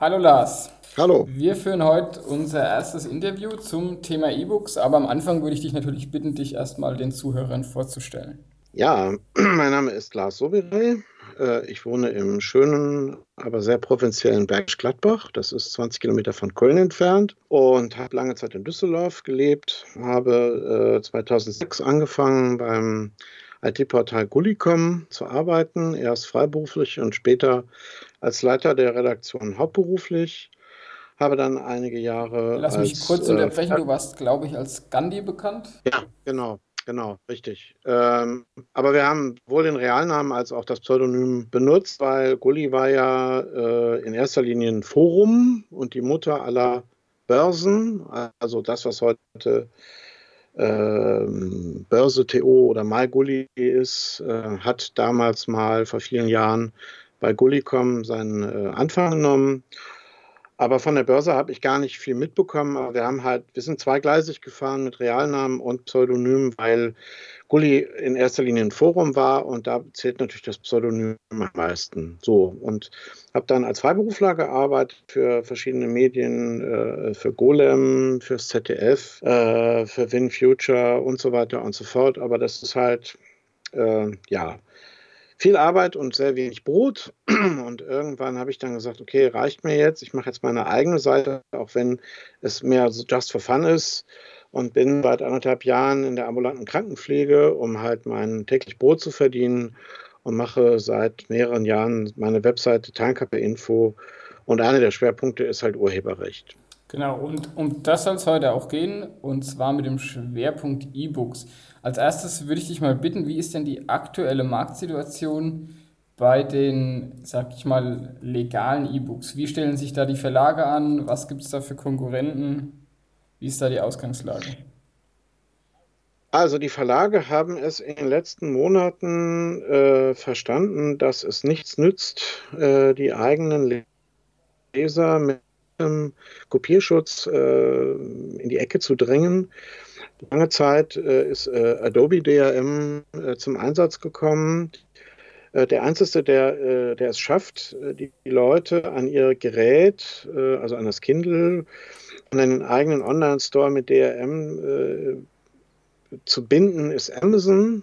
Hallo Lars. Hallo. Wir führen heute unser erstes Interview zum Thema E-Books, aber am Anfang würde ich dich natürlich bitten, dich erstmal den Zuhörern vorzustellen. Ja, mein Name ist Lars Sobirey. Äh, ich wohne im schönen, aber sehr provinziellen Bergisch Gladbach. Das ist 20 Kilometer von Köln entfernt und habe lange Zeit in Düsseldorf gelebt. Habe 2006 äh, angefangen beim IT-Portal Gullicom zu arbeiten, erst freiberuflich und später als Leiter der Redaktion hauptberuflich. Habe dann einige Jahre. Lass mich als, kurz unterbrechen, äh, du warst, glaube ich, als Gandhi bekannt. Ja, genau, genau, richtig. Ähm, aber wir haben wohl den Realnamen als auch das Pseudonym benutzt, weil Gulli war ja äh, in erster Linie ein Forum und die Mutter aller Börsen, also das, was heute ähm, Börse TO oder MyGully ist, äh, hat damals mal vor vielen Jahren bei Gullicom seinen äh, Anfang genommen. Aber von der Börse habe ich gar nicht viel mitbekommen. Aber wir haben halt, wir sind zweigleisig gefahren mit Realnamen und Pseudonymen, weil Gulli in erster Linie ein Forum war und da zählt natürlich das Pseudonym am meisten. So und habe dann als Freiberufler gearbeitet für verschiedene Medien, äh, für Golem, fürs ZDF, äh, für WinFuture und so weiter und so fort. Aber das ist halt, äh, ja, viel Arbeit und sehr wenig Brot. Und irgendwann habe ich dann gesagt, okay, reicht mir jetzt. Ich mache jetzt meine eigene Seite, auch wenn es mehr just for fun ist und bin seit anderthalb Jahren in der ambulanten Krankenpflege, um halt mein täglich Brot zu verdienen und mache seit mehreren Jahren meine Webseite Tankappe Info und einer der Schwerpunkte ist halt Urheberrecht. Genau, und um das soll es heute auch gehen, und zwar mit dem Schwerpunkt E-Books. Als erstes würde ich dich mal bitten, wie ist denn die aktuelle Marktsituation bei den, sag ich mal, legalen E-Books? Wie stellen sich da die Verlage an? Was gibt es da für Konkurrenten? Wie ist da die Ausgangslage? Also die Verlage haben es in den letzten Monaten äh, verstanden, dass es nichts nützt, äh, die eigenen Leser mit einem Kopierschutz äh, in die Ecke zu drängen. Lange Zeit äh, ist äh, Adobe DRM äh, zum Einsatz gekommen. Der Einzige, der, der es schafft, die Leute an ihr Gerät, also an das Kindle, und einen eigenen Online-Store mit DRM äh, zu binden, ist Amazon.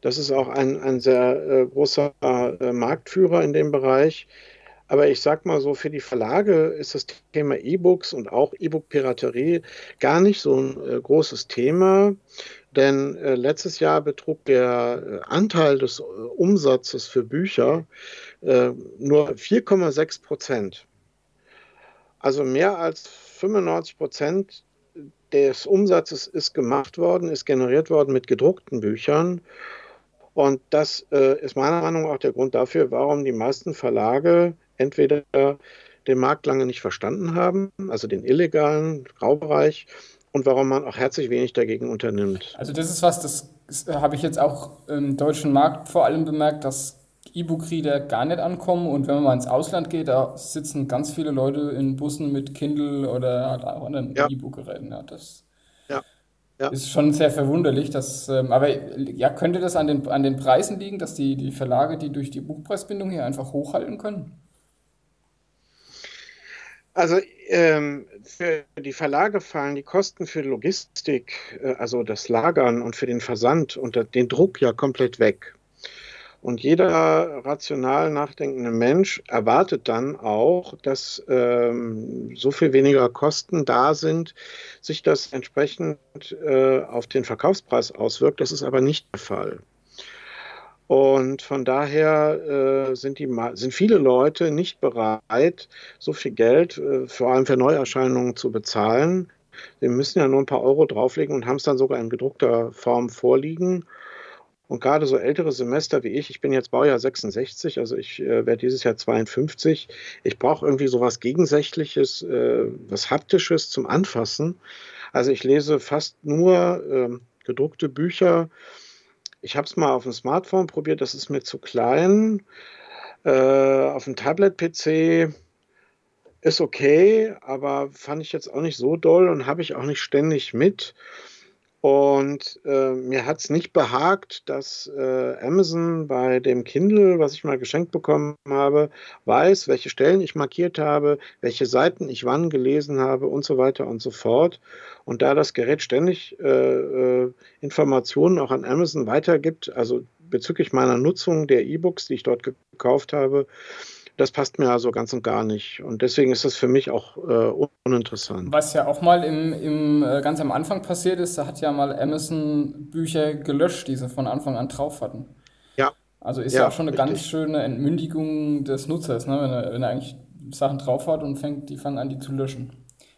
Das ist auch ein, ein sehr äh, großer äh, Marktführer in dem Bereich. Aber ich sag mal so, für die Verlage ist das Thema E-Books und auch E-Book-Piraterie gar nicht so ein äh, großes Thema. Denn äh, letztes Jahr betrug der äh, Anteil des Umsatzes für Bücher nur 4,6 Prozent. Also mehr als 95 Prozent des Umsatzes ist gemacht worden, ist generiert worden mit gedruckten Büchern. Und das äh, ist meiner Meinung nach auch der Grund dafür, warum die meisten Verlage entweder den Markt lange nicht verstanden haben, also den illegalen Graubereich, und warum man auch herzlich wenig dagegen unternimmt. Also das ist was, das habe ich jetzt auch im deutschen Markt vor allem bemerkt, dass E-Book-Reader gar nicht ankommen und wenn man mal ins Ausland geht, da sitzen ganz viele Leute in Bussen mit Kindle oder anderen ja. E-Book-Geräten. Ja, das ja. Ja. ist schon sehr verwunderlich. Dass, ähm, aber ja, könnte das an den, an den Preisen liegen, dass die, die Verlage die durch die Buchpreisbindung hier einfach hochhalten können? Also ähm, für die Verlage fallen die Kosten für Logistik, äh, also das Lagern und für den Versand und den Druck ja komplett weg. Und jeder rational nachdenkende Mensch erwartet dann auch, dass ähm, so viel weniger Kosten da sind, sich das entsprechend äh, auf den Verkaufspreis auswirkt. Das ist aber nicht der Fall. Und von daher äh, sind, die, sind viele Leute nicht bereit, so viel Geld, äh, vor allem für Neuerscheinungen, zu bezahlen. Sie müssen ja nur ein paar Euro drauflegen und haben es dann sogar in gedruckter Form vorliegen. Und gerade so ältere Semester wie ich, ich bin jetzt Baujahr 66, also ich äh, werde dieses Jahr 52, ich brauche irgendwie so was Gegensätzliches, äh, was Haptisches zum Anfassen. Also ich lese fast nur äh, gedruckte Bücher. Ich habe es mal auf dem Smartphone probiert, das ist mir zu klein. Äh, auf dem Tablet-PC ist okay, aber fand ich jetzt auch nicht so doll und habe ich auch nicht ständig mit. Und äh, mir hat es nicht behagt, dass äh, Amazon bei dem Kindle, was ich mal geschenkt bekommen habe, weiß, welche Stellen ich markiert habe, welche Seiten ich wann gelesen habe und so weiter und so fort. Und da das Gerät ständig äh, äh Informationen auch an Amazon weitergibt, also bezüglich meiner Nutzung der E-Books, die ich dort gekauft habe, das passt mir also ganz und gar nicht. Und deswegen ist das für mich auch äh, uninteressant. Was ja auch mal im, im, äh, ganz am Anfang passiert ist, da hat ja mal Amazon Bücher gelöscht, die sie von Anfang an drauf hatten. Ja. Also ist ja, ja auch schon eine richtig. ganz schöne Entmündigung des Nutzers, ne? wenn, er, wenn er eigentlich Sachen drauf hat und fängt, die fangen an, die zu löschen.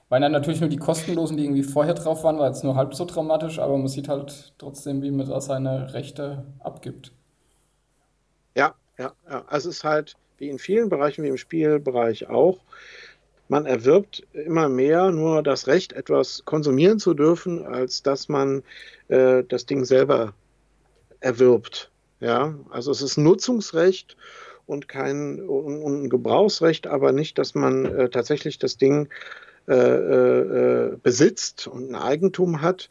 Weil dann natürlich nur die kostenlosen, die irgendwie vorher drauf waren, war jetzt nur halb so dramatisch, aber man sieht halt trotzdem, wie man da seine Rechte abgibt. Ja, ja, ja. Also es ist halt, wie in vielen Bereichen, wie im Spielbereich auch. Man erwirbt immer mehr nur das Recht, etwas konsumieren zu dürfen, als dass man äh, das Ding selber erwirbt. Ja, also es ist Nutzungsrecht und kein und, und Gebrauchsrecht, aber nicht, dass man äh, tatsächlich das Ding äh, äh, besitzt und ein Eigentum hat.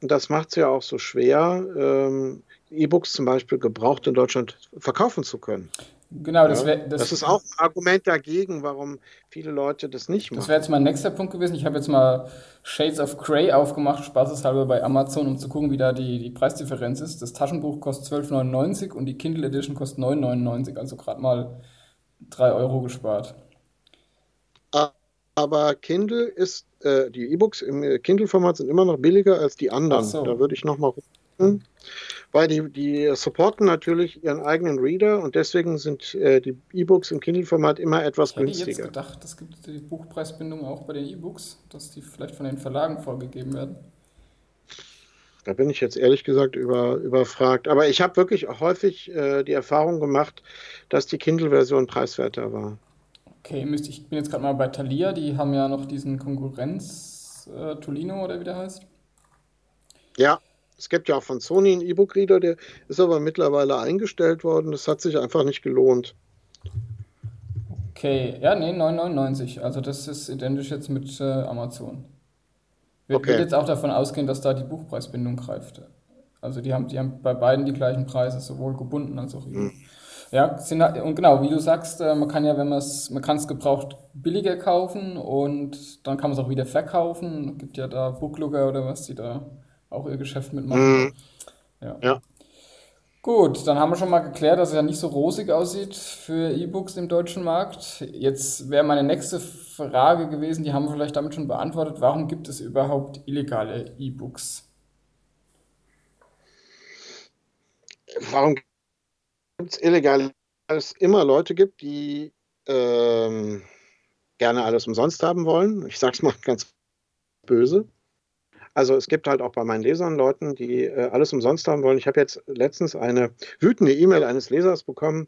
Und das macht es ja auch so schwer, ähm, E-Books zum Beispiel gebraucht in Deutschland verkaufen zu können. Genau, das, wär, das, das, ist auch ein Argument dagegen, warum viele Leute das nicht machen. Das wäre jetzt mein nächster Punkt gewesen. Ich habe jetzt mal Shades of Grey aufgemacht, spaßeshalber bei Amazon, um zu gucken, wie da die, die Preisdifferenz ist. Das Taschenbuch kostet 12,99 und die Kindle Edition kostet 9,99, also gerade mal 3 Euro gespart. Aber Kindle ist, äh, die E-Books im Kindle-Format sind immer noch billiger als die anderen. So. Da würde ich nochmal gucken weil die, die supporten natürlich ihren eigenen Reader und deswegen sind äh, die E-Books im Kindle-Format immer etwas ich günstiger. Ich hätte jetzt gedacht, es gibt die Buchpreisbindung auch bei den E-Books, dass die vielleicht von den Verlagen vorgegeben werden. Da bin ich jetzt ehrlich gesagt über, überfragt. Aber ich habe wirklich häufig äh, die Erfahrung gemacht, dass die Kindle-Version preiswerter war. Okay, müsste ich, bin jetzt gerade mal bei Thalia, die haben ja noch diesen Konkurrenz äh, Tolino oder wie der heißt. Ja, es gibt ja auch von Sony einen E-Book-Reader, der ist aber mittlerweile eingestellt worden. Das hat sich einfach nicht gelohnt. Okay, ja, nee, 9,99. Also das ist identisch jetzt mit äh, Amazon. Wir okay. jetzt auch davon ausgehen, dass da die Buchpreisbindung greift. Also die haben, die haben bei beiden die gleichen Preise, sowohl gebunden als auch hm. Ja, sind, halt, und genau, wie du sagst, äh, man kann ja, wenn man es, man kann es gebraucht billiger kaufen und dann kann man es auch wieder verkaufen. Es gibt ja da Booklooker oder was, die da auch ihr Geschäft mitmachen. Mhm. Ja. ja. Gut, dann haben wir schon mal geklärt, dass es ja nicht so rosig aussieht für E-Books im deutschen Markt. Jetzt wäre meine nächste Frage gewesen, die haben wir vielleicht damit schon beantwortet. Warum gibt es überhaupt illegale E-Books? Warum gibt es illegale? Weil es immer Leute gibt, die ähm, gerne alles umsonst haben wollen. Ich sage es mal ganz böse. Also es gibt halt auch bei meinen Lesern Leuten, die äh, alles umsonst haben wollen. Ich habe jetzt letztens eine wütende E-Mail eines Lesers bekommen,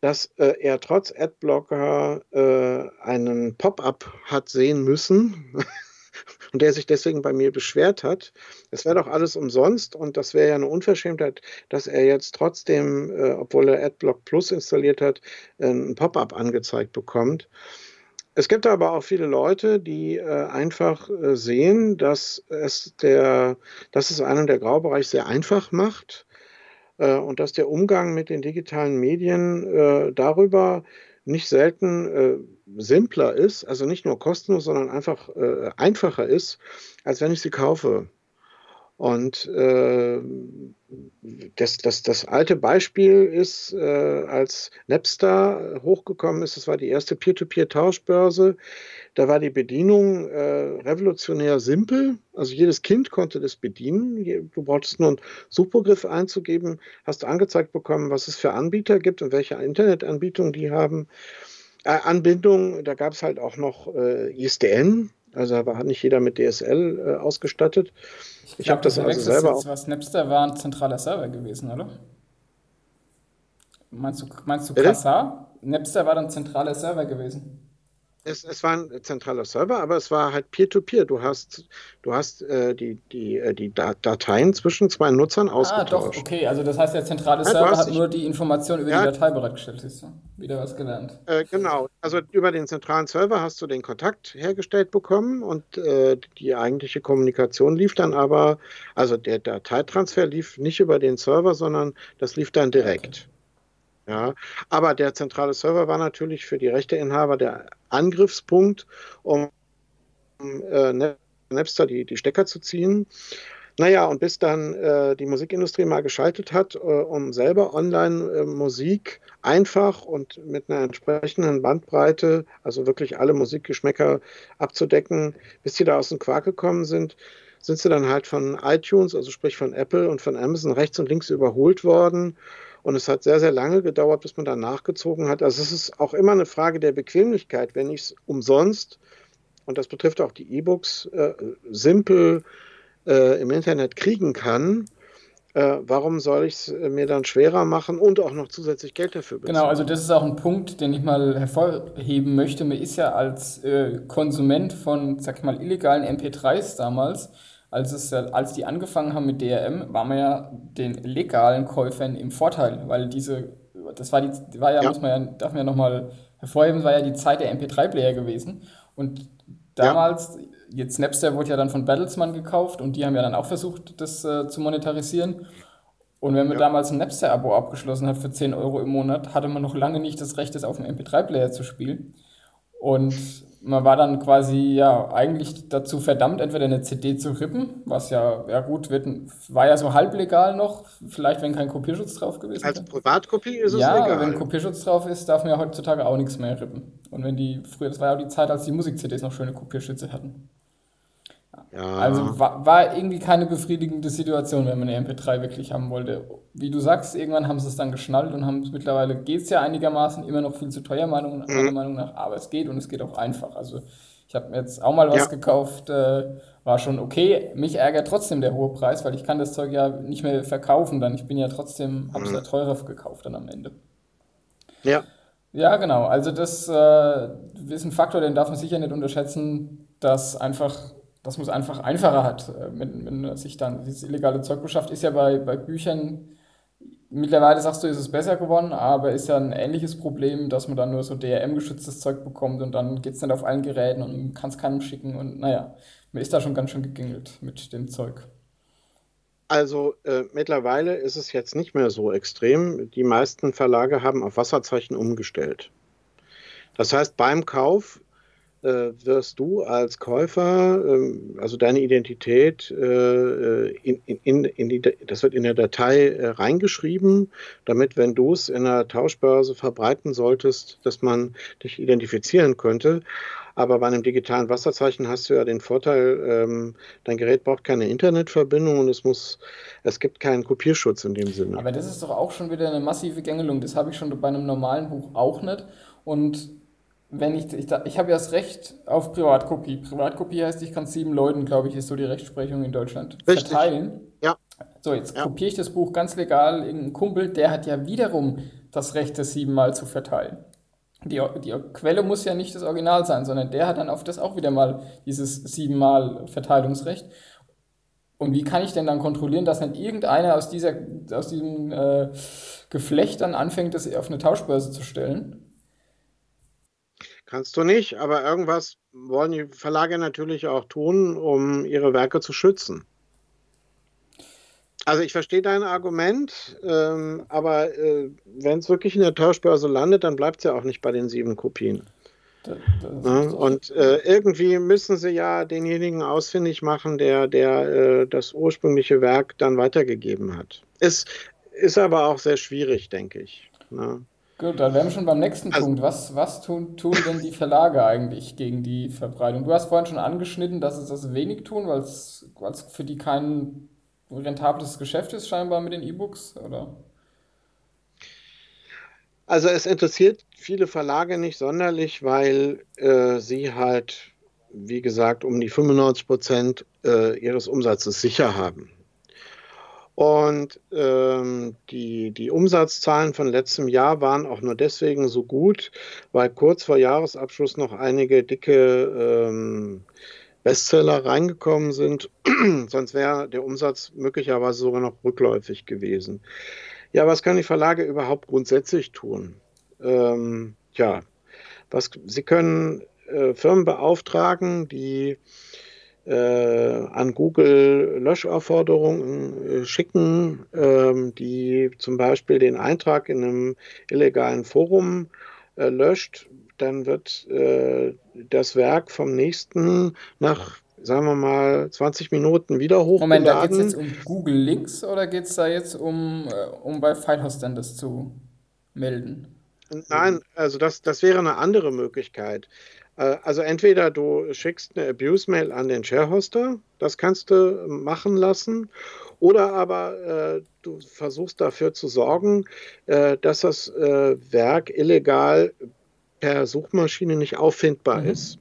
dass äh, er trotz Adblocker äh, einen Pop-up hat sehen müssen und der sich deswegen bei mir beschwert hat. Es wäre doch alles umsonst und das wäre ja eine Unverschämtheit, dass er jetzt trotzdem, äh, obwohl er Adblock Plus installiert hat, ein Pop-up angezeigt bekommt. Es gibt aber auch viele Leute, die äh, einfach äh, sehen, dass es, der, dass es einem der Graubereich sehr einfach macht äh, und dass der Umgang mit den digitalen Medien äh, darüber nicht selten äh, simpler ist, also nicht nur kostenlos, sondern einfach äh, einfacher ist, als wenn ich sie kaufe. Und äh, das, das, das alte Beispiel ist, äh, als Napster hochgekommen ist, das war die erste Peer-to-Peer-Tauschbörse, da war die Bedienung äh, revolutionär simpel. Also jedes Kind konnte das bedienen. Du brauchtest nur einen Suchbegriff einzugeben, hast du angezeigt bekommen, was es für Anbieter gibt und welche Internetanbietungen die haben. Äh, Anbindung, da gab es halt auch noch äh, ISDN, also war nicht jeder mit DSL äh, ausgestattet. Ich, ich habe das also selber auch. Was Napster war ein zentraler Server gewesen, oder? Meinst du, meinst du Kassar? Napster war dann zentraler Server gewesen. Es, es war ein zentraler Server, aber es war halt Peer-to-Peer. -peer. Du hast, du hast äh, die, die, äh, die Dateien zwischen zwei Nutzern ausgetauscht. Ah, doch, okay. Also das heißt, der zentrale ja, Server hat nur die Information über ja, die Datei bereitgestellt. Siehst du? Wieder was gelernt. Äh, genau. Also über den zentralen Server hast du den Kontakt hergestellt bekommen und äh, die eigentliche Kommunikation lief dann aber, also der Dateitransfer lief nicht über den Server, sondern das lief dann direkt. Okay. Ja, aber der zentrale Server war natürlich für die Rechteinhaber der Angriffspunkt, um äh, Napster die, die Stecker zu ziehen. Naja, und bis dann äh, die Musikindustrie mal geschaltet hat, äh, um selber Online-Musik äh, einfach und mit einer entsprechenden Bandbreite, also wirklich alle Musikgeschmäcker abzudecken, bis sie da aus dem Quark gekommen sind, sind sie dann halt von iTunes, also sprich von Apple und von Amazon rechts und links überholt worden. Und es hat sehr, sehr lange gedauert, bis man da nachgezogen hat. Also es ist auch immer eine Frage der Bequemlichkeit. Wenn ich es umsonst, und das betrifft auch die E-Books, äh, simpel äh, im Internet kriegen kann, äh, warum soll ich es äh, mir dann schwerer machen und auch noch zusätzlich Geld dafür bezahlen? Genau, also das ist auch ein Punkt, den ich mal hervorheben möchte. Man ist ja als äh, Konsument von, sag ich mal, illegalen MP3s damals als, es, als die angefangen haben mit DRM, war man ja den legalen Käufern im Vorteil, weil diese, das war die, war ja, ja. muss man ja, darf man ja nochmal hervorheben, war ja die Zeit der MP3-Player gewesen. Und damals, ja. jetzt Napster wurde ja dann von Battlesman gekauft und die haben ja dann auch versucht, das äh, zu monetarisieren. Und wenn man ja. damals ein Napster-Abo abgeschlossen hat für 10 Euro im Monat, hatte man noch lange nicht das Recht, das auf dem MP3-Player zu spielen. Und man war dann quasi ja eigentlich dazu verdammt, entweder eine CD zu rippen, was ja, ja gut, wird, war ja so halblegal noch, vielleicht wenn kein Kopierschutz drauf gewesen wäre. Als Privatkopie ist es ja, legal. Ja, wenn Kopierschutz drauf ist, darf man ja heutzutage auch nichts mehr rippen. Und wenn die, früher, das war ja auch die Zeit, als die Musik-CDs noch schöne Kopierschütze hatten. Ja. Also war, war, irgendwie keine befriedigende Situation, wenn man eine MP3 wirklich haben wollte. Wie du sagst, irgendwann haben sie es dann geschnallt und haben es mittlerweile geht es ja einigermaßen, immer noch viel zu teuer, Meinung, mhm. meiner Meinung nach, aber es geht und es geht auch einfach. Also ich habe mir jetzt auch mal was ja. gekauft, äh, war schon okay. Mich ärgert trotzdem der hohe Preis, weil ich kann das Zeug ja nicht mehr verkaufen dann. Ich bin ja trotzdem, habe es mhm. ja teurer gekauft dann am Ende. Ja. Ja, genau. Also das äh, ist ein Faktor, den darf man sicher nicht unterschätzen, dass einfach dass man es einfach einfacher hat, äh, wenn, wenn sich dann dieses illegale Zeug beschafft. Ist ja bei, bei Büchern, mittlerweile sagst du, ist es besser geworden, aber ist ja ein ähnliches Problem, dass man dann nur so DRM-geschütztes Zeug bekommt und dann geht es nicht auf allen Geräten und kann es keinem schicken und naja, man ist da schon ganz schön gegingelt mit dem Zeug. Also äh, mittlerweile ist es jetzt nicht mehr so extrem. Die meisten Verlage haben auf Wasserzeichen umgestellt. Das heißt, beim Kauf wirst du als Käufer, ähm, also deine Identität, äh, in, in, in die, das wird in der Datei äh, reingeschrieben, damit, wenn du es in der Tauschbörse verbreiten solltest, dass man dich identifizieren könnte. Aber bei einem digitalen Wasserzeichen hast du ja den Vorteil, ähm, dein Gerät braucht keine Internetverbindung und es muss, es gibt keinen Kopierschutz in dem Sinne. Aber das ist doch auch schon wieder eine massive Gängelung. Das habe ich schon bei einem normalen Buch auch nicht. Und wenn ich, ich, ich habe ja das Recht auf Privatkopie. Privatkopie heißt, ich kann sieben Leuten, glaube ich, ist so die Rechtsprechung in Deutschland, Richtig. verteilen. Ja. So, jetzt ja. kopiere ich das Buch ganz legal. Irgendein Kumpel, der hat ja wiederum das Recht, das siebenmal zu verteilen. Die, die Quelle muss ja nicht das Original sein, sondern der hat dann auf das auch wieder mal dieses siebenmal Verteilungsrecht. Und wie kann ich denn dann kontrollieren, dass dann irgendeiner aus, dieser, aus diesem äh, Geflecht dann anfängt, das auf eine Tauschbörse zu stellen? Kannst du nicht, aber irgendwas wollen die Verlage natürlich auch tun, um ihre Werke zu schützen. Also ich verstehe dein Argument, ähm, aber äh, wenn es wirklich in der Tauschbörse landet, dann bleibt es ja auch nicht bei den sieben Kopien. Das, das ja, und äh, irgendwie müssen sie ja denjenigen ausfindig machen, der, der äh, das ursprüngliche Werk dann weitergegeben hat. Ist, ist aber auch sehr schwierig, denke ich. Ne? Gut, dann wären wir schon beim nächsten also, Punkt. Was, was tun, tun denn die Verlage eigentlich gegen die Verbreitung? Du hast vorhin schon angeschnitten, dass es das wenig tun, weil es für die kein rentables Geschäft ist, scheinbar mit den E-Books, oder? Also es interessiert viele Verlage nicht sonderlich, weil äh, sie halt, wie gesagt, um die 95 Prozent äh, ihres Umsatzes sicher haben. Und ähm, die, die Umsatzzahlen von letztem Jahr waren auch nur deswegen so gut, weil kurz vor Jahresabschluss noch einige dicke ähm, Bestseller reingekommen sind. Sonst wäre der Umsatz möglicherweise sogar noch rückläufig gewesen. Ja, was kann die Verlage überhaupt grundsätzlich tun? Ähm, ja, was, sie können äh, Firmen beauftragen, die an Google Löschaufforderungen äh, schicken, ähm, die zum Beispiel den Eintrag in einem illegalen Forum äh, löscht, dann wird äh, das Werk vom nächsten nach sagen wir mal, 20 Minuten wieder hochgeladen. Moment, da geht es jetzt um Google Links oder geht es da jetzt um, äh, um bei FileHostern das zu melden? Nein, also das, das wäre eine andere Möglichkeit. Äh, also entweder du schickst eine Abuse-Mail an den Sharehoster, das kannst du machen lassen, oder aber äh, du versuchst dafür zu sorgen, äh, dass das äh, Werk illegal per Suchmaschine nicht auffindbar mhm. ist.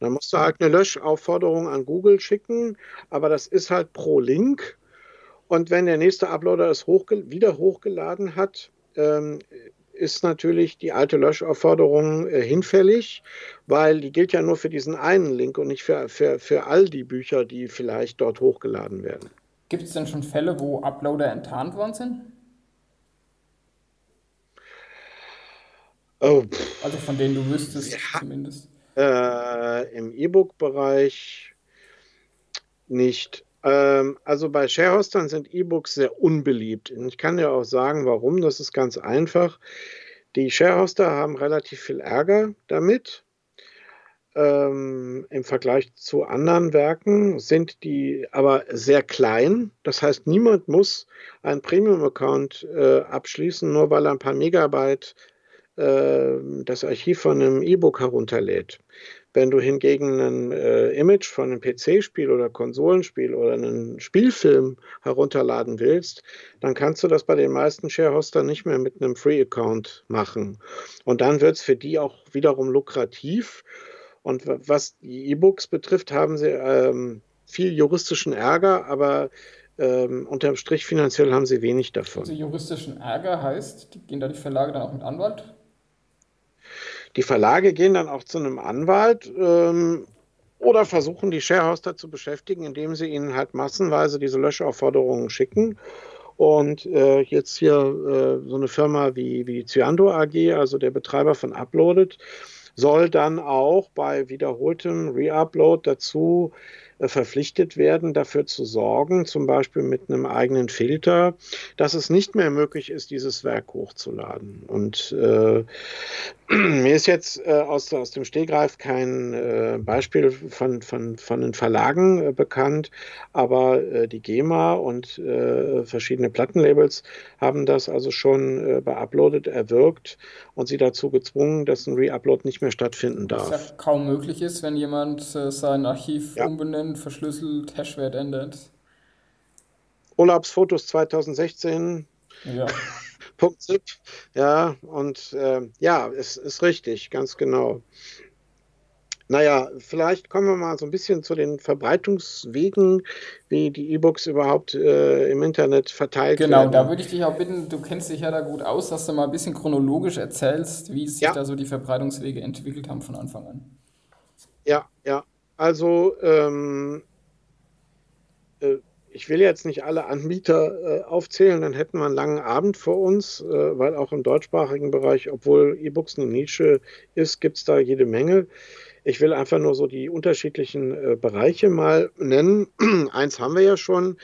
Dann musst du halt eine Löschaufforderung an Google schicken, aber das ist halt pro Link. Und wenn der nächste Uploader es hochge wieder hochgeladen hat, ähm, ist natürlich die alte Löschaufforderung äh, hinfällig, weil die gilt ja nur für diesen einen Link und nicht für, für, für all die Bücher, die vielleicht dort hochgeladen werden. Gibt es denn schon Fälle, wo Uploader enttarnt worden sind? Oh, also von denen du wüsstest ja, zumindest. Äh, Im E-Book-Bereich nicht. Ähm, also bei Sharehostern sind E-Books sehr unbeliebt. Und ich kann dir auch sagen, warum. Das ist ganz einfach. Die Sharehoster haben relativ viel Ärger damit. Ähm, Im Vergleich zu anderen Werken sind die aber sehr klein. Das heißt, niemand muss einen Premium-Account äh, abschließen, nur weil er ein paar Megabyte das Archiv von einem E-Book herunterlädt. Wenn du hingegen ein äh, Image von einem PC-Spiel oder Konsolenspiel oder einen Spielfilm herunterladen willst, dann kannst du das bei den meisten Sharehoster nicht mehr mit einem Free-Account machen. Und dann wird es für die auch wiederum lukrativ. Und was die E-Books betrifft, haben sie ähm, viel juristischen Ärger, aber ähm, unterm Strich finanziell haben sie wenig davon. Also juristischen Ärger heißt, gehen da die Verlage dann auch mit Anwalt? Die Verlage gehen dann auch zu einem Anwalt ähm, oder versuchen die Sharehoster zu beschäftigen, indem sie ihnen halt massenweise diese Löschaufforderungen schicken. Und äh, jetzt hier äh, so eine Firma wie, wie Cyando AG, also der Betreiber von Uploaded, soll dann auch bei wiederholtem Reupload dazu verpflichtet werden, dafür zu sorgen, zum Beispiel mit einem eigenen Filter, dass es nicht mehr möglich ist, dieses Werk hochzuladen. Und äh, mir ist jetzt äh, aus, aus dem Stehgreif kein äh, Beispiel von, von, von den Verlagen äh, bekannt, aber äh, die GEMA und äh, verschiedene Plattenlabels haben das also schon äh, bei Uploaded erwirkt und sie dazu gezwungen, dass ein Reupload nicht mehr stattfinden darf. Was ja kaum möglich ist, wenn jemand sein Archiv ja. umbenennt, verschlüsselt, Hashwert ändert. Urlaubsfotos 2016. Ja. .zip. Ja, und äh, ja, es ist richtig, ganz genau. Naja, vielleicht kommen wir mal so ein bisschen zu den Verbreitungswegen, wie die E-Books überhaupt äh, im Internet verteilt genau, werden. Genau, da würde ich dich auch bitten, du kennst dich ja da gut aus, dass du mal ein bisschen chronologisch erzählst, wie sich ja. da so die Verbreitungswege entwickelt haben von Anfang an. Ja, ja. Also ähm, äh, ich will jetzt nicht alle Anbieter äh, aufzählen, dann hätten wir einen langen Abend vor uns, äh, weil auch im deutschsprachigen Bereich, obwohl E-Books eine Nische ist, gibt es da jede Menge. Ich will einfach nur so die unterschiedlichen äh, Bereiche mal nennen. Eins haben wir ja schon.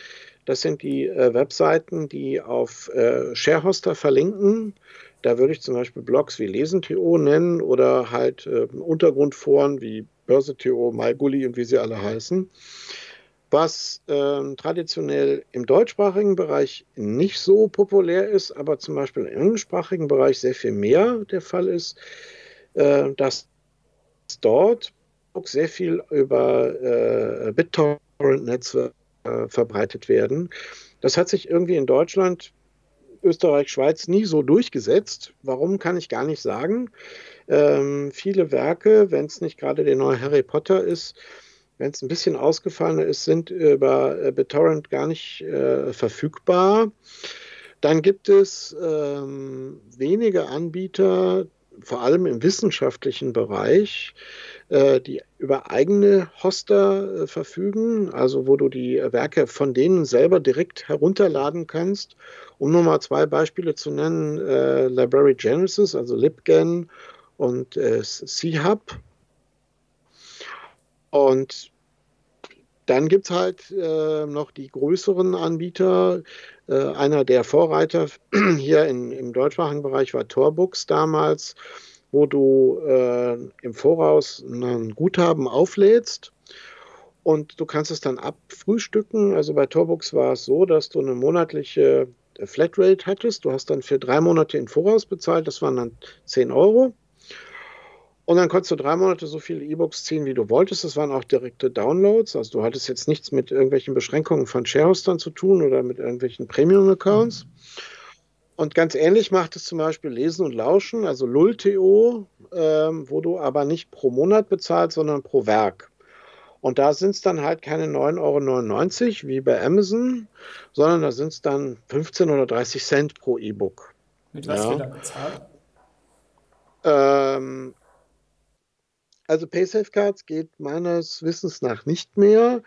Das sind die äh, Webseiten, die auf äh, Sharehoster verlinken. Da würde ich zum Beispiel Blogs wie Lesen.to nennen oder halt äh, Untergrundforen wie Börse.to, MyGully und wie sie alle heißen. Was ähm, traditionell im deutschsprachigen Bereich nicht so populär ist, aber zum Beispiel im englischsprachigen Bereich sehr viel mehr der Fall ist, äh, dass dort sehr viel über äh, BitTorrent-Netzwerke äh, verbreitet werden. Das hat sich irgendwie in Deutschland, Österreich, Schweiz nie so durchgesetzt. Warum kann ich gar nicht sagen. Ähm, viele Werke, wenn es nicht gerade der neue Harry Potter ist, wenn es ein bisschen ausgefallener ist, sind über äh, BitTorrent gar nicht äh, verfügbar. Dann gibt es ähm, wenige Anbieter, vor allem im wissenschaftlichen Bereich, äh, die über eigene Hoster äh, verfügen, also wo du die Werke von denen selber direkt herunterladen kannst. Um nur mal zwei Beispiele zu nennen, äh, Library Genesis, also LibGen und äh, C-Hub. Und dann gibt es halt äh, noch die größeren Anbieter. Äh, einer der Vorreiter hier in, im deutschsprachigen Bereich war Torbooks damals, wo du äh, im Voraus ein Guthaben auflädst und du kannst es dann abfrühstücken. Also bei Torbooks war es so, dass du eine monatliche Flatrate hattest. Du hast dann für drei Monate im Voraus bezahlt, das waren dann 10 Euro. Und dann konntest du drei Monate so viele E-Books ziehen, wie du wolltest. Das waren auch direkte Downloads. Also du hattest jetzt nichts mit irgendwelchen Beschränkungen von Sharehostern zu tun oder mit irgendwelchen Premium-Accounts. Mhm. Und ganz ähnlich macht es zum Beispiel Lesen und Lauschen, also Lull.to, ähm, wo du aber nicht pro Monat bezahlst, sondern pro Werk. Und da sind es dann halt keine 9,99 Euro wie bei Amazon, sondern da sind es dann 15 oder 30 Cent pro E-Book. Mit was ja. wird da bezahlt? Ähm, also PaySafe-Cards geht meines Wissens nach nicht mehr.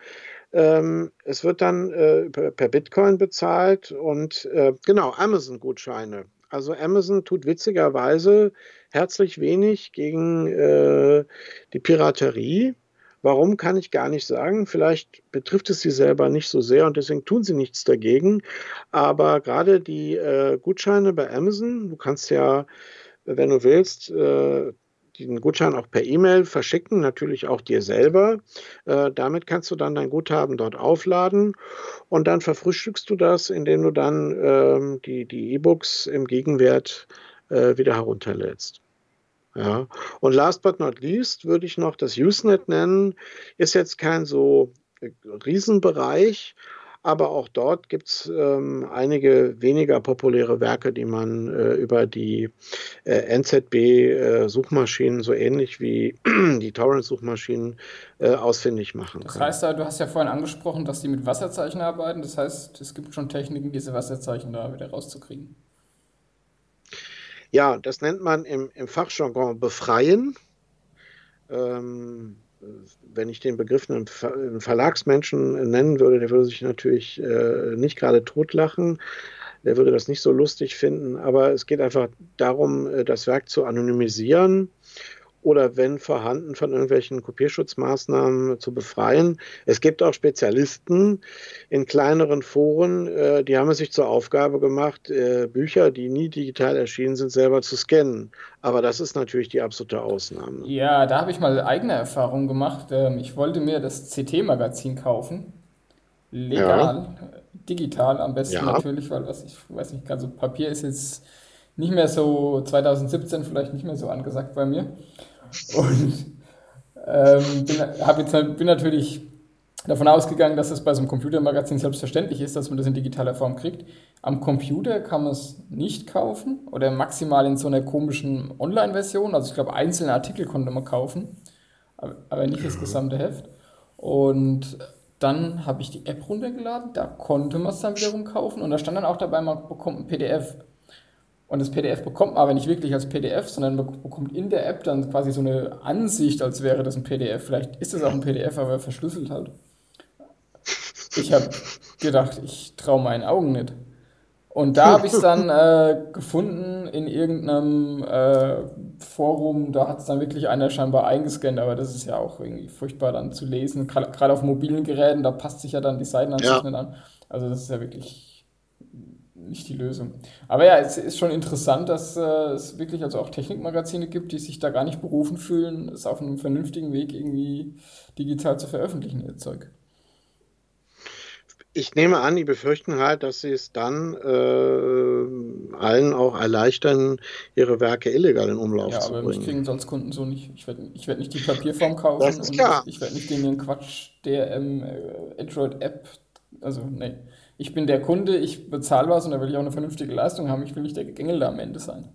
Ähm, es wird dann äh, per Bitcoin bezahlt und äh, genau, Amazon-Gutscheine. Also Amazon tut witzigerweise herzlich wenig gegen äh, die Piraterie. Warum kann ich gar nicht sagen. Vielleicht betrifft es sie selber nicht so sehr und deswegen tun sie nichts dagegen. Aber gerade die äh, Gutscheine bei Amazon, du kannst ja, wenn du willst, äh, den Gutschein auch per E-Mail verschicken, natürlich auch dir selber. Äh, damit kannst du dann dein Guthaben dort aufladen und dann verfrühstückst du das, indem du dann ähm, die E-Books im Gegenwert äh, wieder herunterlädst. Ja. Und last but not least würde ich noch das Usenet nennen. Ist jetzt kein so äh, Riesenbereich, aber auch dort gibt es ähm, einige weniger populäre Werke, die man äh, über die äh, NZB-Suchmaschinen, äh, so ähnlich wie die Torrent-Suchmaschinen, äh, ausfindig machen das kann. Das heißt, du hast ja vorhin angesprochen, dass die mit Wasserzeichen arbeiten. Das heißt, es gibt schon Techniken, diese Wasserzeichen da wieder rauszukriegen. Ja, das nennt man im, im Fachjargon befreien. Ähm, wenn ich den Begriff einen, Verlagsmenschen nennen würde, der würde sich natürlich äh, nicht gerade totlachen. Der würde das nicht so lustig finden, aber es geht einfach darum, äh, das Werk zu anonymisieren oder wenn vorhanden von irgendwelchen Kopierschutzmaßnahmen zu befreien. Es gibt auch Spezialisten in kleineren Foren, äh, die haben es sich zur Aufgabe gemacht, äh, Bücher, die nie digital erschienen sind, selber zu scannen. Aber das ist natürlich die absolute Ausnahme. Ja, da habe ich mal eigene Erfahrungen gemacht. Ähm, ich wollte mir das CT-Magazin kaufen. Legal, ja. digital am besten ja. natürlich, weil was ich weiß nicht, also Papier ist jetzt nicht mehr so 2017 vielleicht nicht mehr so angesagt bei mir. Und ähm, bin, jetzt, bin natürlich davon ausgegangen, dass es bei so einem Computermagazin selbstverständlich ist, dass man das in digitaler Form kriegt. Am Computer kann man es nicht kaufen oder maximal in so einer komischen Online-Version. Also ich glaube, einzelne Artikel konnte man kaufen, aber nicht das gesamte Heft. Und dann habe ich die App runtergeladen, da konnte man es dann wiederum kaufen und da stand dann auch dabei, man bekommt ein PDF. Und das PDF bekommt man aber nicht wirklich als PDF, sondern man bekommt in der App dann quasi so eine Ansicht, als wäre das ein PDF. Vielleicht ist es auch ein PDF, aber verschlüsselt halt. Ich habe gedacht, ich traue meinen Augen nicht. Und da habe ich es dann äh, gefunden in irgendeinem äh, Forum, da hat es dann wirklich einer scheinbar eingescannt, aber das ist ja auch irgendwie furchtbar dann zu lesen. Gerade auf mobilen Geräten, da passt sich ja dann die Seitenansicht ja. nicht an. Also das ist ja wirklich nicht die Lösung. Aber ja, es ist schon interessant, dass äh, es wirklich also auch Technikmagazine gibt, die sich da gar nicht berufen fühlen, es auf einem vernünftigen Weg irgendwie digital zu veröffentlichen, ihr Zeug. Ich nehme an, die befürchten halt, dass sie es dann äh, allen auch erleichtern, ihre Werke illegal in Umlauf ja, zu bringen. Ja, aber mich kriegen sonst Kunden so nicht. Ich werde ich werd nicht die Papierform kaufen das ist klar. ich, werde nicht den Quatsch DRM äh, Android-App, also nee ich bin der Kunde, ich bezahle was und da will ich auch eine vernünftige Leistung haben. Ich will nicht der Gegängel am Ende sein.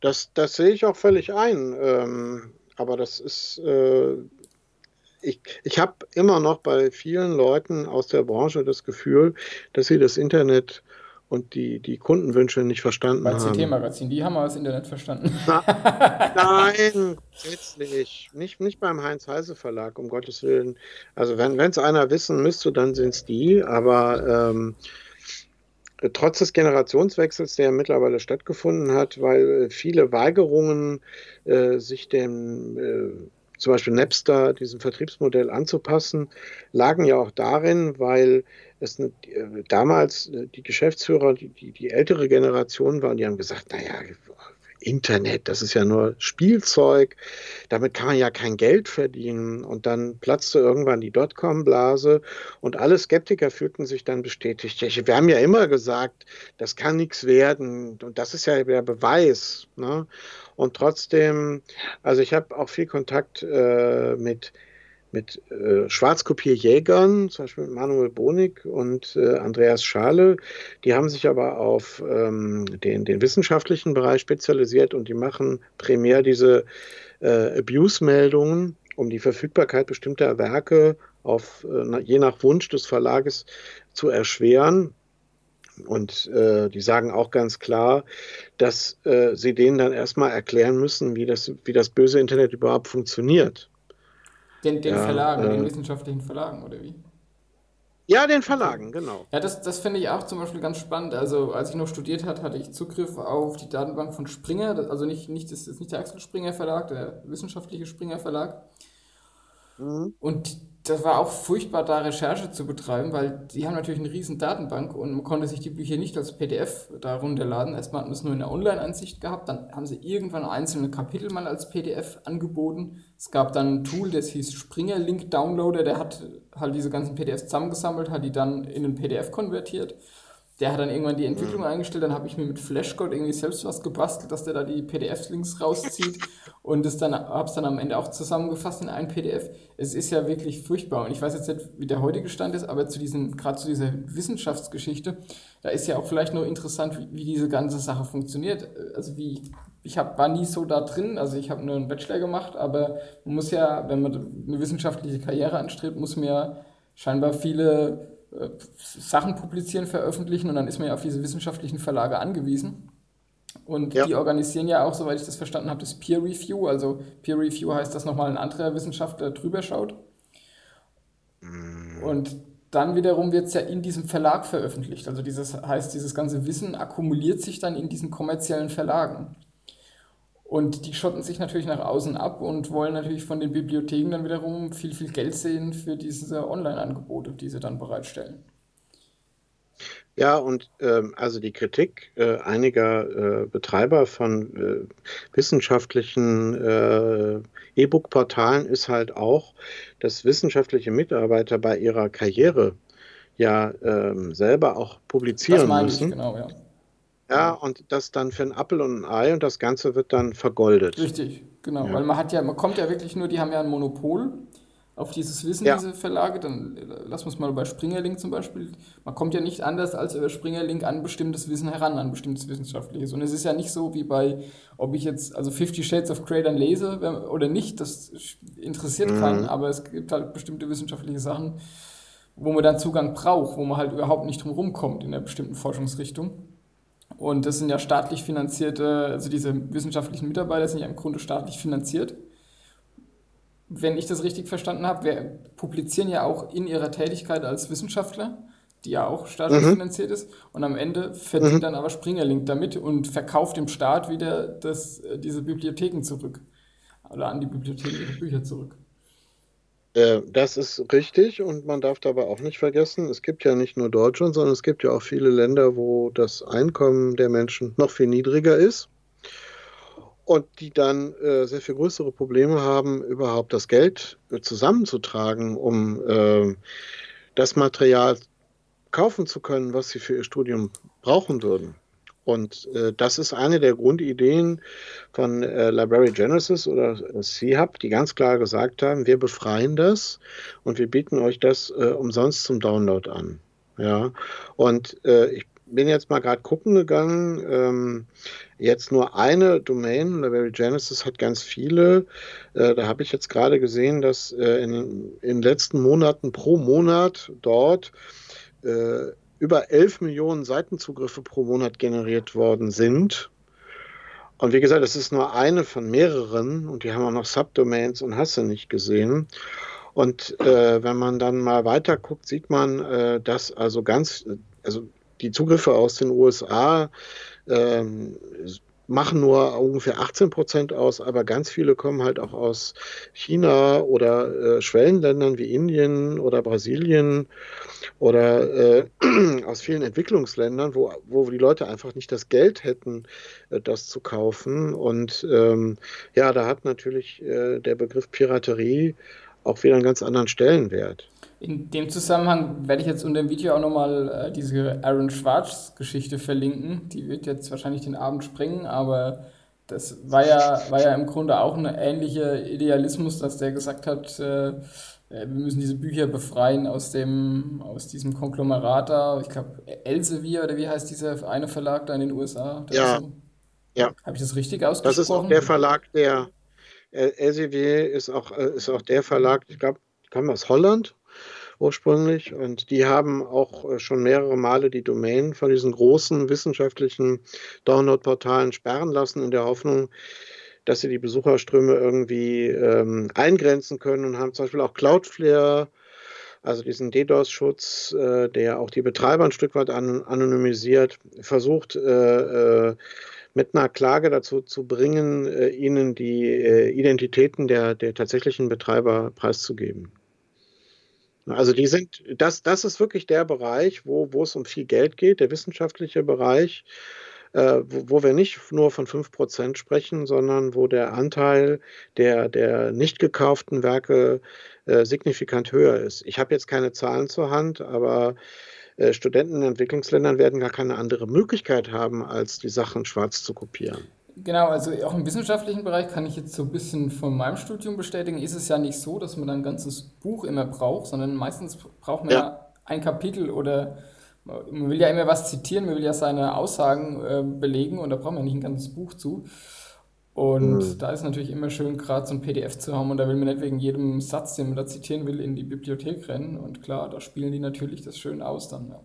Das, das sehe ich auch völlig ein. Ähm, aber das ist, äh, ich, ich habe immer noch bei vielen Leuten aus der Branche das Gefühl, dass sie das Internet und die, die Kundenwünsche nicht verstanden Bei haben. CT-Magazin, die haben aber das Internet verstanden. Na, nein, letztlich. Nicht, nicht beim Heinz-Heise Verlag, um Gottes Willen. Also wenn es einer wissen müsste, dann sind es die, aber ähm, trotz des Generationswechsels, der mittlerweile stattgefunden hat, weil viele Weigerungen äh, sich dem äh, zum Beispiel Napster, diesem Vertriebsmodell anzupassen, lagen ja auch darin, weil es eine, äh, damals äh, die Geschäftsführer, die, die, die ältere Generation waren, die haben gesagt, naja, Internet, das ist ja nur Spielzeug, damit kann man ja kein Geld verdienen. Und dann platzte irgendwann die Dotcom-Blase und alle Skeptiker fühlten sich dann bestätigt. Wir haben ja immer gesagt, das kann nichts werden und das ist ja der Beweis. Ne? Und trotzdem, also ich habe auch viel Kontakt äh, mit mit äh, Schwarzkopierjägern, zum Beispiel mit Manuel Bonig und äh, Andreas Schale. Die haben sich aber auf ähm, den, den wissenschaftlichen Bereich spezialisiert und die machen primär diese äh, Abuse-Meldungen, um die Verfügbarkeit bestimmter Werke auf, äh, je nach Wunsch des Verlages zu erschweren. Und äh, die sagen auch ganz klar, dass äh, sie denen dann erstmal erklären müssen, wie das, wie das böse Internet überhaupt funktioniert. Den, den ja, Verlagen, äh, den wissenschaftlichen Verlagen, oder wie? Ja, den Verlagen, genau. Ja, das, das finde ich auch zum Beispiel ganz spannend. Also, als ich noch studiert hatte, hatte ich Zugriff auf die Datenbank von Springer. Also nicht, nicht, das ist nicht der Axel Springer Verlag, der wissenschaftliche Springer Verlag. Mhm. Und das war auch furchtbar, da Recherche zu betreiben, weil die haben natürlich eine riesen Datenbank und man konnte sich die Bücher nicht als PDF da runterladen. Erstmal hatten wir es nur in der Online-Ansicht gehabt, dann haben sie irgendwann einzelne Kapitel mal als PDF angeboten. Es gab dann ein Tool, das hieß Springer Link Downloader, der hat halt diese ganzen PDFs zusammengesammelt, hat die dann in ein PDF konvertiert der hat dann irgendwann die Entwicklung eingestellt, dann habe ich mir mit Flashcode irgendwie selbst was gebastelt, dass der da die PDF-Links rauszieht und es dann habe es dann am Ende auch zusammengefasst in ein PDF. Es ist ja wirklich furchtbar und ich weiß jetzt nicht, wie der heutige Stand ist, aber zu diesen gerade zu dieser Wissenschaftsgeschichte, da ist ja auch vielleicht nur interessant, wie, wie diese ganze Sache funktioniert. Also wie ich hab, war nie so da drin, also ich habe nur einen Bachelor gemacht, aber man muss ja, wenn man eine wissenschaftliche Karriere anstrebt, muss man ja scheinbar viele Sachen publizieren, veröffentlichen und dann ist man ja auf diese wissenschaftlichen Verlage angewiesen. Und ja. die organisieren ja auch, soweit ich das verstanden habe, das Peer Review. Also Peer Review heißt, dass nochmal ein anderer Wissenschaftler drüber schaut. Mm. Und dann wiederum wird es ja in diesem Verlag veröffentlicht. Also dieses heißt, dieses ganze Wissen akkumuliert sich dann in diesen kommerziellen Verlagen. Und die schotten sich natürlich nach außen ab und wollen natürlich von den Bibliotheken dann wiederum viel, viel Geld sehen für diese Online-Angebote, die sie dann bereitstellen. Ja, und ähm, also die Kritik äh, einiger äh, Betreiber von äh, wissenschaftlichen äh, E-Book-Portalen ist halt auch, dass wissenschaftliche Mitarbeiter bei ihrer Karriere ja ähm, selber auch publizieren das meine müssen. Ich, genau, ja. Ja, und das dann für ein Appel und ein Ei und das Ganze wird dann vergoldet. Richtig, genau. Ja. Weil man hat ja, man kommt ja wirklich nur, die haben ja ein Monopol auf dieses Wissen, ja. diese Verlage. Dann äh, lass uns mal bei Springerlink zum Beispiel. Man kommt ja nicht anders als über Springerlink an bestimmtes Wissen heran, an bestimmtes Wissenschaftliches. Und es ist ja nicht so wie bei, ob ich jetzt also Fifty Shades of Grey dann lese oder nicht, das interessiert mhm. keinen, aber es gibt halt bestimmte wissenschaftliche Sachen, wo man dann Zugang braucht, wo man halt überhaupt nicht drum rumkommt in einer bestimmten Forschungsrichtung. Und das sind ja staatlich finanzierte, also diese wissenschaftlichen Mitarbeiter sind ja im Grunde staatlich finanziert. Wenn ich das richtig verstanden habe, wir publizieren ja auch in ihrer Tätigkeit als Wissenschaftler, die ja auch staatlich mhm. finanziert ist. Und am Ende verdient mhm. dann aber Springerlink damit und verkauft dem Staat wieder das, äh, diese Bibliotheken zurück. Oder an die Bibliotheken ihre Bücher zurück. Äh, das ist richtig und man darf dabei auch nicht vergessen, es gibt ja nicht nur Deutschland, sondern es gibt ja auch viele Länder, wo das Einkommen der Menschen noch viel niedriger ist und die dann äh, sehr viel größere Probleme haben, überhaupt das Geld äh, zusammenzutragen, um äh, das Material kaufen zu können, was sie für ihr Studium brauchen würden. Und äh, das ist eine der Grundideen von äh, Library Genesis oder äh, C-Hub, die ganz klar gesagt haben, wir befreien das und wir bieten euch das äh, umsonst zum Download an. Ja, und äh, ich bin jetzt mal gerade gucken gegangen. Ähm, jetzt nur eine Domain, Level Genesis hat ganz viele. Äh, da habe ich jetzt gerade gesehen, dass in, in den letzten Monaten pro Monat dort über 11 Millionen Seitenzugriffe pro Monat generiert worden sind. Und wie gesagt, das ist nur eine von mehreren und die haben auch noch Subdomains und hast du nicht gesehen. Und äh, wenn man dann mal weiter guckt, sieht man, äh, dass also ganz, also die Zugriffe aus den USA ähm, machen nur ungefähr 18 Prozent aus, aber ganz viele kommen halt auch aus China oder äh, Schwellenländern wie Indien oder Brasilien oder äh, aus vielen Entwicklungsländern, wo, wo die Leute einfach nicht das Geld hätten, äh, das zu kaufen. Und ähm, ja, da hat natürlich äh, der Begriff Piraterie auch wieder einen ganz anderen Stellenwert. In dem Zusammenhang werde ich jetzt unter dem Video auch nochmal äh, diese Aaron Schwartz-Geschichte verlinken. Die wird jetzt wahrscheinlich den Abend sprengen, aber das war ja, war ja im Grunde auch ein ähnlicher Idealismus, dass der gesagt hat, äh, äh, wir müssen diese Bücher befreien aus, dem, aus diesem Konglomerat da. Ich glaube, Elsevier oder wie heißt dieser eine Verlag da in den USA? ja. So, ja. Habe ich das richtig ausgesprochen? Das ist auch der Verlag, der Elsevier ist auch, äh, ist auch der Verlag, ich glaube, kam aus Holland ursprünglich. Und die haben auch äh, schon mehrere Male die Domain von diesen großen wissenschaftlichen Download-Portalen sperren lassen, in der Hoffnung, dass sie die Besucherströme irgendwie ähm, eingrenzen können und haben zum Beispiel auch Cloudflare, also diesen DDoS-Schutz, äh, der auch die Betreiber ein Stück weit an, anonymisiert, versucht, äh, äh, mit einer Klage dazu zu bringen, äh, ihnen die äh, Identitäten der, der tatsächlichen Betreiber preiszugeben. Also die sind, das, das ist wirklich der Bereich, wo, wo es um viel Geld geht, der wissenschaftliche Bereich, äh, wo, wo wir nicht nur von 5% sprechen, sondern wo der Anteil der, der nicht gekauften Werke äh, signifikant höher ist. Ich habe jetzt keine Zahlen zur Hand, aber äh, Studenten in Entwicklungsländern werden gar keine andere Möglichkeit haben, als die Sachen schwarz zu kopieren. Genau, also auch im wissenschaftlichen Bereich kann ich jetzt so ein bisschen von meinem Studium bestätigen, ist es ja nicht so, dass man ein ganzes Buch immer braucht, sondern meistens braucht man ja, ja ein Kapitel oder man will ja immer was zitieren, man will ja seine Aussagen äh, belegen und da braucht man nicht ein ganzes Buch zu. Und mhm. da ist natürlich immer schön, gerade so ein PDF zu haben und da will man nicht wegen jedem Satz, den man da zitieren will, in die Bibliothek rennen. Und klar, da spielen die natürlich das schön aus dann. Ja.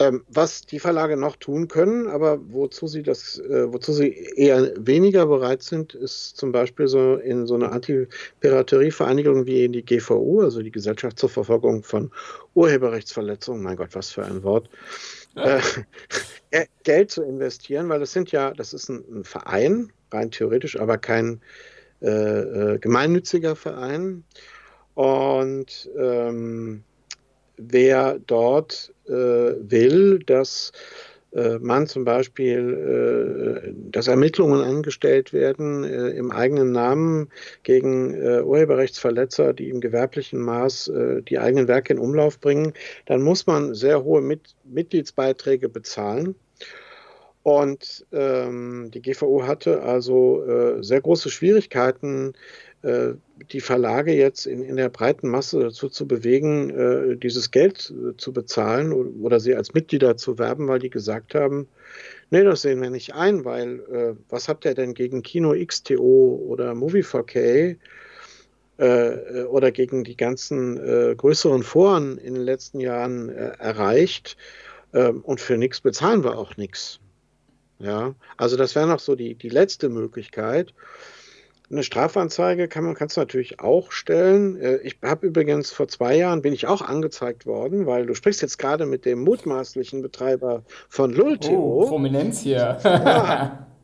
Ähm, was die Verlage noch tun können, aber wozu sie das, äh, wozu sie eher weniger bereit sind, ist zum Beispiel so in so eine Anti-Piraterie-Vereinigung wie in die GVU, also die Gesellschaft zur Verfolgung von Urheberrechtsverletzungen, mein Gott, was für ein Wort, ja. äh, Geld zu investieren, weil das sind ja, das ist ein, ein Verein, rein theoretisch, aber kein äh, äh gemeinnütziger Verein. Und ähm, wer dort will, dass äh, man zum Beispiel, äh, dass Ermittlungen angestellt werden äh, im eigenen Namen gegen äh, Urheberrechtsverletzer, die im gewerblichen Maß äh, die eigenen Werke in Umlauf bringen, dann muss man sehr hohe Mit Mitgliedsbeiträge bezahlen. Und ähm, die GVO hatte also äh, sehr große Schwierigkeiten, äh, die Verlage jetzt in, in der breiten Masse dazu zu bewegen, äh, dieses Geld äh, zu bezahlen oder, sie als Mitglieder zu werben, weil die gesagt haben, nee, das sehen wir nicht ein, weil äh, was habt ihr denn gegen Kino XTO oder Movie 4K äh, oder gegen die ganzen äh, größeren Foren in den letzten Jahren erreicht? Ähm, und für nichts bezahlen wir auch nichts. Ja, also das wäre noch so die, die letzte Möglichkeit. Eine Strafanzeige kann man kannst du natürlich auch stellen. Äh, ich habe übrigens vor zwei Jahren bin ich auch angezeigt worden, weil du sprichst jetzt gerade mit dem mutmaßlichen Betreiber von Lulteo. Oh, Prominenz hier. ja.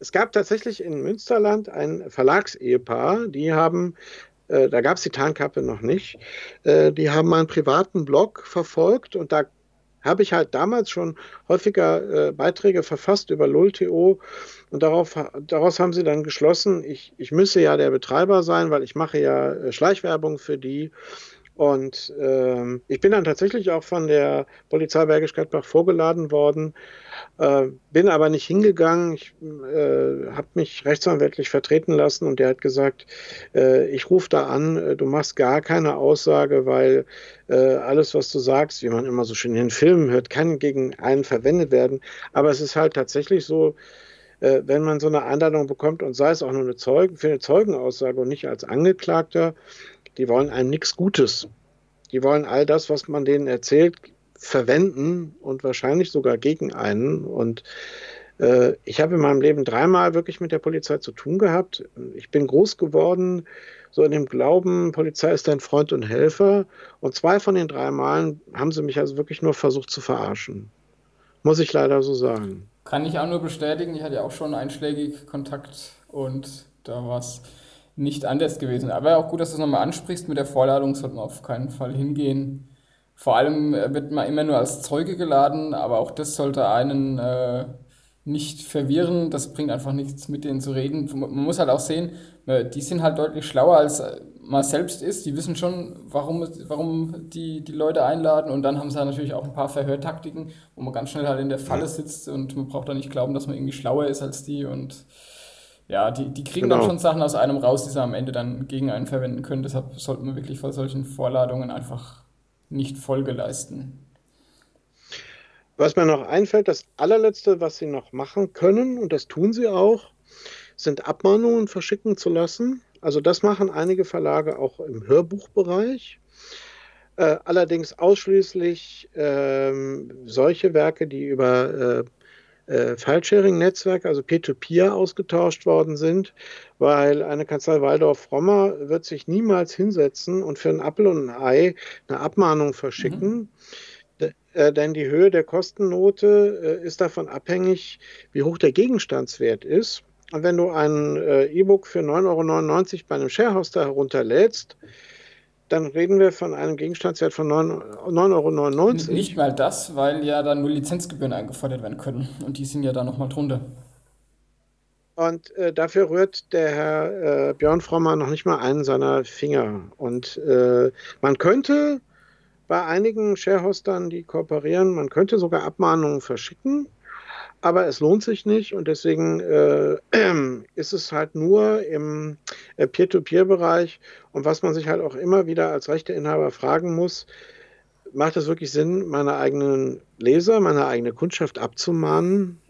Es gab tatsächlich in Münsterland ein Verlagsehepaar, die haben äh, da gab es die Tarnkappe noch nicht. Äh, die haben einen privaten Blog verfolgt und da habe ich halt damals schon häufiger äh, Beiträge verfasst über LUL.to und darauf, daraus haben sie dann geschlossen, ich, ich müsse ja der Betreiber sein, weil ich mache ja äh, Schleichwerbung für die Und ähm, ich bin dann tatsächlich auch von der Polizei Bergisch Gladbach vorgeladen worden, äh, bin aber nicht hingegangen. Ich äh, habe mich rechtsanwältlich vertreten lassen und der hat gesagt, äh, ich rufe da an, äh, du machst gar keine Aussage, weil äh, alles, was du sagst, wie man immer so schön in den Filmen hört, kann gegen einen verwendet werden. Aber es ist halt tatsächlich so, äh, wenn man so eine Einladung bekommt und sei es auch nur eine Zeugen, für eine Zeugenaussage und nicht als Angeklagter, die wollen einem nichts Gutes. Die wollen all das, was man denen erzählt, verwenden und wahrscheinlich sogar gegen einen. Und äh, ich habe in meinem Leben dreimal wirklich mit der Polizei zu tun gehabt. Ich bin groß geworden, so in dem Glauben, Polizei ist dein Freund und Helfer. Und zwei von den drei Malen haben sie mich also wirklich nur versucht zu verarschen. Muss ich leider so sagen. Kann ich auch nur bestätigen. Ich hatte ja auch schon einschlägig Kontakt und da war es nicht anders gewesen. Aber auch gut, dass du es nochmal ansprichst. Mit der Vorladung sollte man auf keinen Fall hingehen. Vor allem äh, wird man immer nur als Zeuge geladen, aber auch das sollte einen äh, nicht verwirren. Das bringt einfach nichts, mit denen zu reden. Man muss halt auch sehen, äh, die sind halt deutlich schlauer als äh, man selbst ist. Die wissen schon, warum, warum die, die Leute einladen. Und dann haben sie halt natürlich auch ein paar Verhörtaktiken, wo man ganz schnell halt in der Falle sitzt und man braucht da nicht glauben, dass man irgendwie schlauer ist als die. Und ja, die, die kriegen genau. dann schon Sachen aus einem raus, die sie am Ende dann gegen einen verwenden können. Deshalb sollte man wirklich vor solchen Vorladungen einfach nicht Folge leisten. Was mir noch einfällt, das allerletzte, was sie noch machen können, und das tun sie auch, sind Abmahnungen verschicken zu lassen. Also das machen einige Verlage auch im Hörbuchbereich. Äh, allerdings ausschließlich ähm, solche Werke, die über äh, äh, File-Sharing-Netzwerk, also Peer-to-Peer, ausgetauscht worden sind, weil eine Kanzlei Waldorf-Rommer wird sich niemals hinsetzen und für ein Apfel und ein Ei eine Abmahnung verschicken. Mhm. Äh, denn die Höhe der Kostennote äh, ist davon abhängig, wie hoch der Gegenstandswert ist. Und wenn du ein äh, E-Book für 9,99 Euro bei einem Sharehoster herunterlädst, dann reden wir von einem Gegenstandswert von 9,99 Euro. Nicht mal das, weil ja dann nur Lizenzgebühren eingefordert werden können. Und die sind ja da nochmal drunter. Und äh, dafür rührt der Herr äh, Björn Frommer noch nicht mal einen seiner Finger. Und äh, man könnte bei einigen Sharehostern, die kooperieren, man könnte sogar Abmahnungen verschicken aber es lohnt sich nicht und deswegen äh, ist es halt nur im äh, Peer-to-Peer-Bereich und was man sich halt auch immer wieder als Rechteinhaber fragen muss, macht es wirklich Sinn, meine eigenen Leser, meine eigene Kundschaft abzumahnen?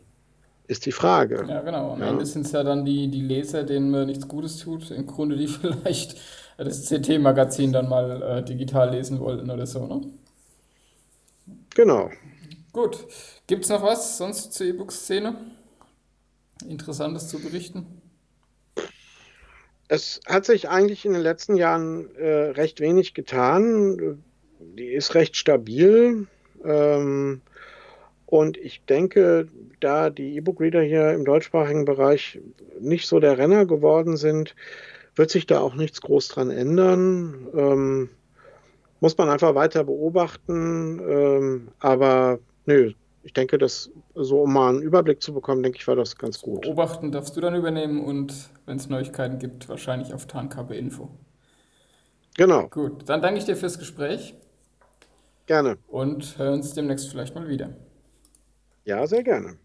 Ist die Frage. Ja, genau. Am ja. Ende sind es ja dann die, die Leser, denen man nichts Gutes tut. Im Grunde, die vielleicht das CT-Magazin dann mal äh, digital lesen wollten oder so, ne? Genau. Gut. Gibt es noch was sonst zur E-Book-Szene? Interessantes zu berichten? Es hat sich eigentlich in den letzten Jahren äh, recht wenig getan. Die ist recht stabil. Ähm, und ich denke, da die E-Book-Reader hier im deutschsprachigen Bereich nicht so der Renner geworden sind, wird sich da auch nichts groß dran ändern. Ähm, muss man einfach weiter beobachten. Ähm, aber Nö, ich denke, dass so um mal einen Überblick zu bekommen, denke ich, war das ganz gut. Beobachten darfst du dann übernehmen und wenn es Neuigkeiten gibt, wahrscheinlich auf Tarnkappe Info. Genau. Gut, dann danke ich dir fürs Gespräch. Gerne. Und hören uns demnächst vielleicht mal wieder. Ja, sehr gerne.